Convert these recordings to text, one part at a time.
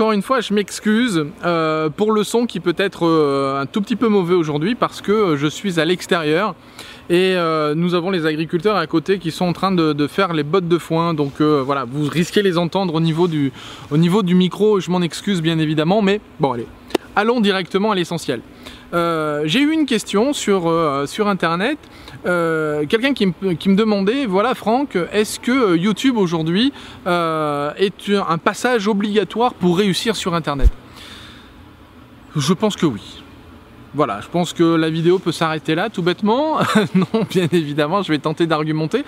Encore une fois, je m'excuse euh, pour le son qui peut être euh, un tout petit peu mauvais aujourd'hui parce que euh, je suis à l'extérieur et nous avons les agriculteurs à côté qui sont en train de, faire les bottes de foin. Donc voilà, vous risquez les entendre au niveau du, au niveau du micro. Je m'en excuse bien évidemment, mais bon allez, allons directement à l'essentiel. Euh, j'ai eu une question sur, euh, internet, euh, quelqu'un qui, me demandait, voilà Franck, est-ce que YouTube aujourd'hui est un passage obligatoire pour réussir sur internet? Je pense que oui. Voilà, je pense que la vidéo peut s'arrêter là, tout bêtement. non, bien évidemment, je vais tenter d'argumenter.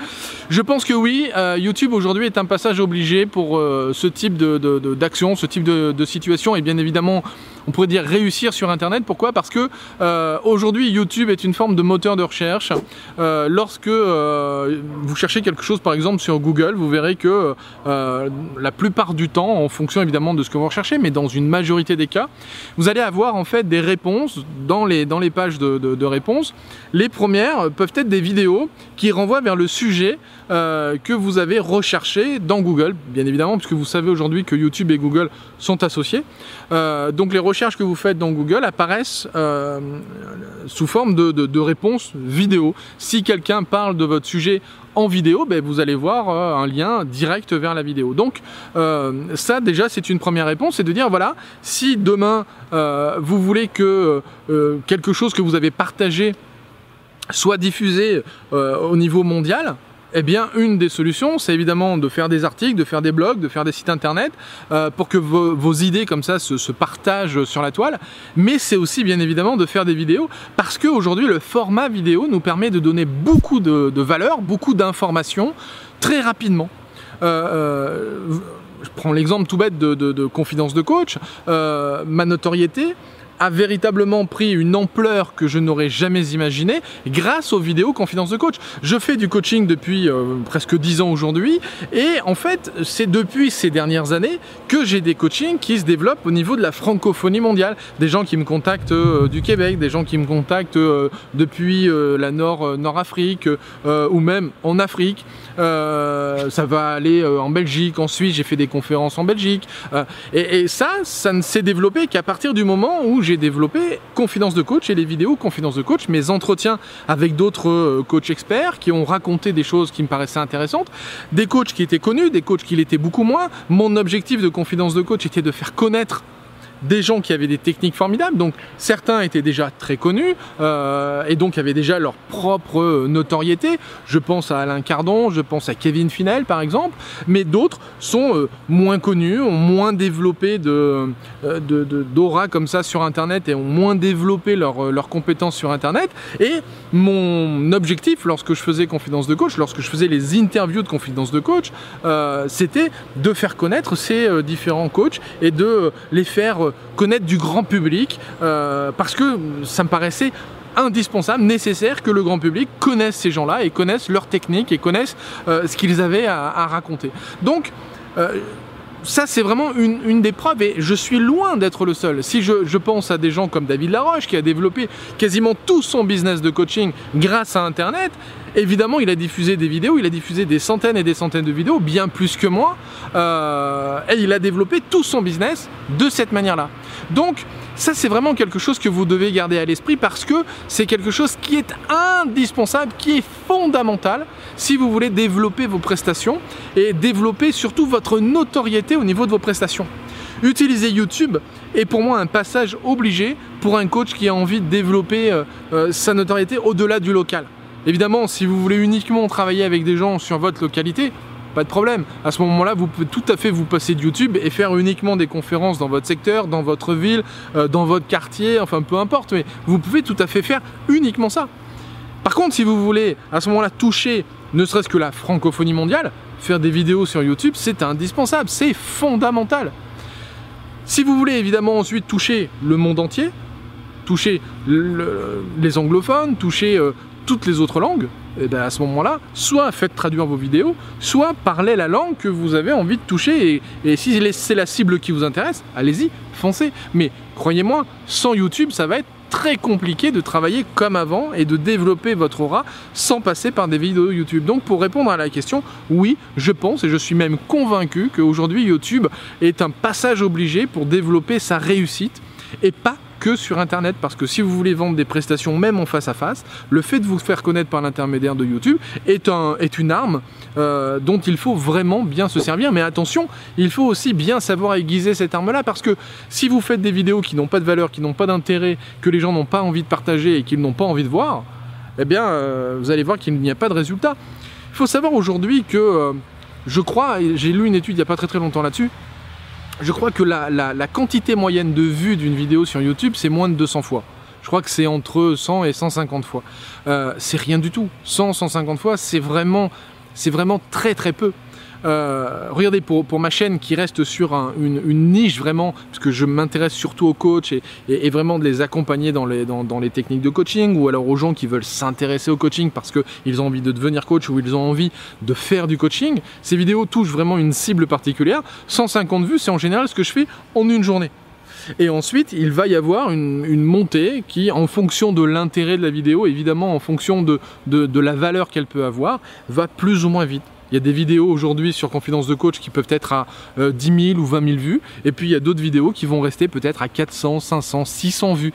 Je pense que oui, YouTube aujourd'hui est un passage obligé pour ce type d'action, ce type de, situation, et bien évidemment on pourrait dire réussir sur Internet. Pourquoi? Parce que euh, aujourd'hui YouTube est une forme de moteur de recherche. Euh, lorsque euh, vous cherchez quelque chose par exemple sur Google, vous verrez que la plupart du temps, en fonction évidemment de ce que vous recherchez, mais dans une majorité des cas, vous allez avoir en fait des réponses dans les, pages de, de réponses. Les premières peuvent être des vidéos qui renvoient vers le sujet que vous avez recherché dans Google, bien évidemment, puisque vous savez aujourd'hui que YouTube et Google sont associés. donc les recherches que vous faites dans Google apparaissent euh, sous forme de, réponses vidéo. Si quelqu'un parle de votre sujet en vidéo, ben, vous allez voir euh, un lien direct vers la vidéo. Donc euh, ça déjà c'est une première réponse, c'est de dire voilà, si demain vous voulez que quelque chose que vous avez partagé soit diffusé au niveau mondial, eh bien, une des solutions, c'est évidemment de faire des articles, de faire des blogs, de faire des sites internet, euh, pour que vos, idées comme ça se, partagent sur la toile. Mais c'est aussi bien évidemment de faire des vidéos, parce qu'aujourd'hui, le format vidéo nous permet de donner beaucoup de, valeur, beaucoup d'informations, très rapidement. Euh, euh, je prends l'exemple tout bête de, de, de confidence de coach. ma notoriété, a véritablement pris une ampleur que je n'aurais jamais imaginée grâce aux vidéos confidence de coach. Je fais du coaching depuis euh, presque 10 ans aujourd'hui et en fait c'est depuis ces dernières années que j'ai des coachings qui se développent au niveau de la francophonie mondiale. Des gens qui me contactent euh, du Québec, des gens qui me contactent euh, depuis la Nord, Nord-Afrique ou même en Afrique. ça va aller en Belgique, en Suisse, j'ai fait des conférences en Belgique. Et, et, ça, ça ne s'est développé qu'à partir du moment où j'ai développé Confidence de coach et les vidéos Confidence de coach, mes entretiens avec d'autres euh, coachs experts qui ont raconté des choses qui me paraissaient intéressantes, des coachs qui étaient connus, des coachs qui l'étaient beaucoup moins. Mon objectif de Confidence de coach était de faire connaître des gens qui avaient des techniques formidables. Donc certains étaient déjà très connus euh, et donc avaient déjà leur propre notoriété. Je pense à Alain Cardon, je pense à Kevin Finel par exemple, mais d'autres sont euh, moins connus, ont moins développé de, euh, d'aura comme ça sur Internet et ont moins développé leurs compétences sur Internet. Et mon objectif lorsque je faisais confidence de coach, lorsque je faisais les interviews de confidence de coach, c'était de faire connaître ces différents coachs et de les faire connaître du grand public euh, parce que ça me paraissait indispensable, nécessaire que le grand public connaisse ces gens-là et connaisse leurs techniques et connaisse euh, ce qu'ils avaient à, raconter. Donc, euh, ça, c'est vraiment une, des preuves et je suis loin d'être le seul. Si je, pense à des gens comme David Laroche qui a développé quasiment tout son business de coaching grâce à Internet, Évidemment, il a diffusé des vidéos, il a diffusé des centaines et des centaines de vidéos, bien plus que moi, euh, et il a développé tout son business de cette manière-là. Donc, ça, c'est vraiment quelque chose que vous devez garder à l'esprit parce que c'est quelque chose qui est indispensable, qui est fondamental si vous voulez développer vos prestations et développer surtout votre notoriété au niveau de vos prestations. Utiliser YouTube est pour moi un passage obligé pour un coach qui a envie de développer euh, euh, sa notoriété au-delà du local. Évidemment, si vous voulez uniquement travailler avec des gens sur votre localité, pas de problème. À ce moment-là, vous pouvez tout à fait vous passer de YouTube et faire uniquement des conférences dans votre secteur, dans votre ville, euh, dans votre quartier, enfin peu importe, mais vous pouvez tout à fait faire uniquement ça. Par contre, si vous voulez à ce moment-là toucher ne serait-ce que la francophonie mondiale, faire des vidéos sur YouTube, c'est indispensable, c'est fondamental. Si vous voulez évidemment ensuite toucher le monde entier, toucher les anglophones, toucher euh, toutes les autres langues, et eh bien à ce moment-là, soit faites traduire vos vidéos, soit parlez la langue que vous avez envie de toucher. Et, si c'est la cible qui vous intéresse, allez-y, foncez. Mais croyez-moi, sans YouTube, ça va être très compliqué de travailler comme avant et de développer votre aura sans passer par des vidéos YouTube. Donc pour répondre à la question, oui, je pense et je suis même convaincu qu'aujourd'hui YouTube est un passage obligé pour développer sa réussite et pas que sur Internet, parce que si vous voulez vendre des prestations même en face à face, le fait de vous faire connaître par l'intermédiaire de YouTube est, un, est une arme euh, dont il faut vraiment bien se servir. Mais attention, il faut aussi bien savoir aiguiser cette arme-là, parce que si vous faites des vidéos qui n'ont pas de valeur, qui n'ont pas d'intérêt, que les gens n'ont pas envie de partager et qu'ils n'ont pas envie de voir, eh bien, euh, vous allez voir qu'il n'y a pas de résultat. Il faut savoir aujourd'hui que, euh, je crois, j'ai lu une étude il n'y a pas très très longtemps là-dessus, je crois que la, quantité moyenne de vues d'une vidéo sur YouTube, c'est moins de 200 fois. Je crois que c'est entre 100 et 150 fois. Euh, c'est rien du tout. 100, 150 fois, c'est vraiment, c'est vraiment très très peu. Euh, regardez, pour, ma chaîne qui reste sur une, niche vraiment, parce que je m'intéresse surtout aux coachs et, vraiment de les accompagner dans les, techniques de coaching ou alors aux gens qui veulent s'intéresser au coaching parce qu'ils ont envie de devenir coach ou ils ont envie de faire du coaching, ces vidéos touchent vraiment une cible particulière. 150 vues, c'est en général ce que je fais en une journée. Et ensuite, il va y avoir une, montée qui, en fonction de l'intérêt de la vidéo, évidemment en fonction de la valeur qu'elle peut avoir, va plus ou moins vite. Il y a des vidéos aujourd'hui sur Confidence de Coach qui peuvent être à 10 euh, 000 ou 20 000 vues. Et puis il y a d'autres vidéos qui vont rester peut-être à 400, 500, 600 vues.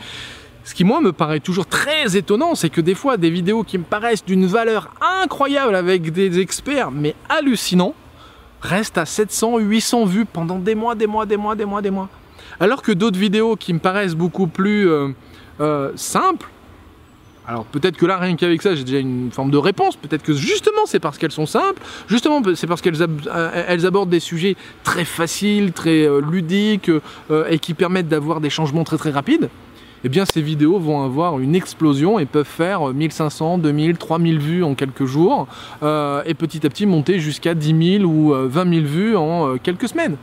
Ce qui moi me paraît toujours très étonnant, c'est que des fois des vidéos qui me paraissent d'une valeur incroyable avec des experts mais hallucinants restent à 700, 800 vues pendant des mois, des mois, des mois, des mois, des mois. Alors que d'autres vidéos qui me paraissent beaucoup plus euh, euh, simples alors peut-être que là, rien qu'avec ça, j'ai déjà une forme de réponse. Peut-être que justement, c'est parce qu'elles sont simples, justement, c'est parce qu'elles euh, abordent des sujets très faciles, très euh, ludiques euh, et qui permettent d'avoir des changements très très rapides. Eh bien, ces vidéos vont avoir une explosion et peuvent faire 1500, 2000, 3000 vues en quelques jours et petit à petit monter jusqu'à 10 000 ou 20 000 vues en quelques semaines.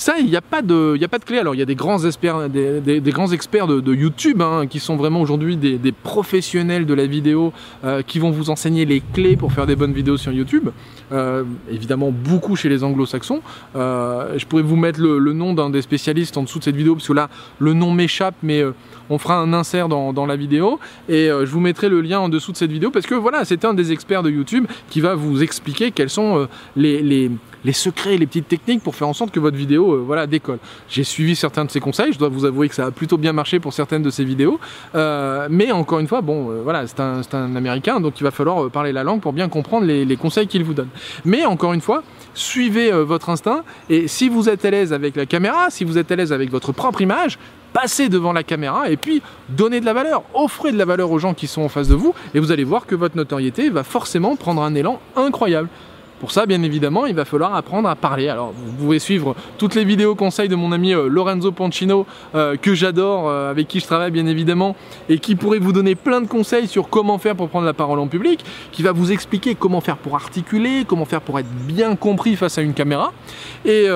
Ça, il n'y a, pas de, a pas de clé. Alors, il y a des grands experts, des, grands experts de, YouTube hein, qui sont vraiment aujourd'hui des, professionnels de la vidéo euh, qui vont vous enseigner les clés pour faire des bonnes vidéos sur YouTube. Euh, évidemment, beaucoup chez les anglo-saxons. Euh, je pourrais vous mettre le, nom d'un des spécialistes en dessous de cette vidéo parce que là, le nom m'échappe, mais on fera un insert dans, la vidéo et je vous mettrai le lien en dessous de cette vidéo parce que voilà, c'est un des experts de YouTube qui va vous expliquer quels sont les les secrets, les petites techniques pour faire en sorte que votre vidéo euh, voilà, décolle. J'ai suivi certains de ses conseils, je dois vous avouer que ça a plutôt bien marché pour certaines de ces vidéos, euh, mais encore une fois, bon, euh, voilà, c'est un, un, américain, donc il va falloir parler la langue pour bien comprendre les conseils qu'il vous donne. Mais encore une fois, suivez votre instinct, et si vous êtes à l'aise avec la caméra, si vous êtes à l'aise avec votre propre image, passez devant la caméra et puis donnez de la valeur, offrez de la valeur aux gens qui sont en face de vous et vous allez voir que votre notoriété va forcément prendre un élan incroyable. Pour ça, bien évidemment, il va falloir apprendre à parler. Alors, vous pouvez suivre toutes les vidéos conseils de mon ami euh, Lorenzo Pancino, euh, que j'adore, euh, avec qui je travaille bien évidemment, et qui pourrait vous donner plein de conseils sur comment faire pour prendre la parole en public, qui va vous expliquer comment faire pour articuler, comment faire pour être bien compris face à une caméra. Et,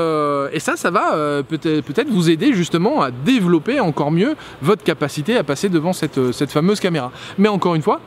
ça, ça va peut-être vous aider justement à développer encore mieux votre capacité à passer devant cette, cette fameuse caméra. Mais encore une fois,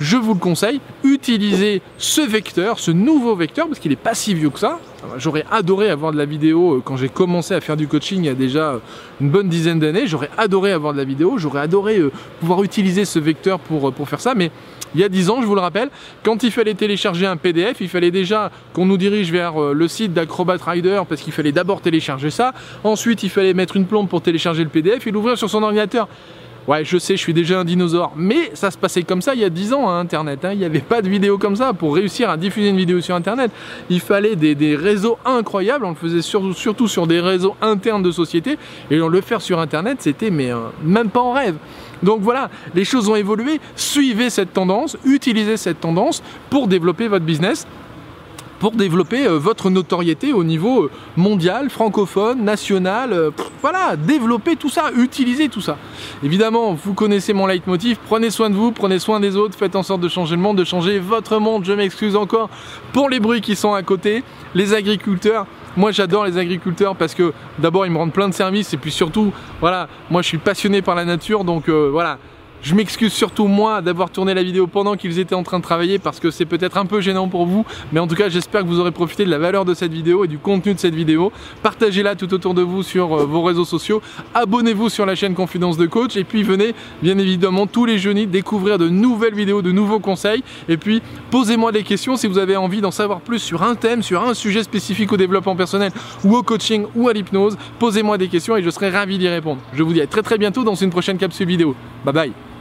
je vous le conseille, utilisez ce vecteur, ce nouveau vecteur, parce qu'il n'est pas si vieux que ça. J'aurais adoré avoir de la vidéo euh, quand j'ai commencé à faire du coaching il y a déjà euh, une bonne dizaine d'années. J'aurais adoré avoir de la vidéo, j'aurais adoré euh, pouvoir utiliser ce vecteur pour, pour faire ça, mais il y a 10 ans, je vous le rappelle, quand il fallait télécharger un PDF, il fallait déjà qu'on nous dirige vers le site d'Acrobat Rider parce qu'il fallait d'abord télécharger ça. Ensuite, il fallait mettre une plombe pour télécharger le PDF et l'ouvrir sur son ordinateur. Ouais, je sais, je suis déjà un dinosaure. Mais ça se passait comme ça il y a 10 ans à Internet. Hein. Il n'y avait pas de vidéo comme ça. Pour réussir à diffuser une vidéo sur Internet, il fallait des, réseaux incroyables. On le faisait surtout, sur des réseaux internes de société. Et le faire sur Internet, c'était mais euh, même pas en rêve. Donc voilà, les choses ont évolué. Suivez cette tendance, utilisez cette tendance pour développer votre business pour développer euh, votre notoriété au niveau euh, mondial, francophone, national. Euh, voilà, développer tout ça, utiliser tout ça. Évidemment, vous connaissez mon leitmotiv, prenez soin de vous, prenez soin des autres, faites en sorte de changer le monde, de changer votre monde. Je m'excuse encore pour les bruits qui sont à côté, les agriculteurs. Moi j'adore les agriculteurs parce que d'abord ils me rendent plein de services et puis surtout, voilà, moi je suis passionné par la nature donc voilà, Je m'excuse surtout moi d'avoir tourné la vidéo pendant qu'ils étaient en train de travailler parce que c'est peut-être un peu gênant pour vous, mais en tout cas j'espère que vous aurez profité de la valeur de cette vidéo et du contenu de cette vidéo. Partagez-la tout autour de vous sur euh, vos réseaux sociaux, abonnez-vous sur la chaîne Confidence de Coach et puis venez bien évidemment tous les jeudis découvrir de nouvelles vidéos, de nouveaux conseils et puis posez-moi des questions si vous avez envie d'en savoir plus sur un thème, sur un sujet spécifique au développement personnel ou au coaching ou à l'hypnose. Posez-moi des questions et je serai ravi d'y répondre. Je vous dis à très très bientôt dans une prochaine capsule vidéo. Bye bye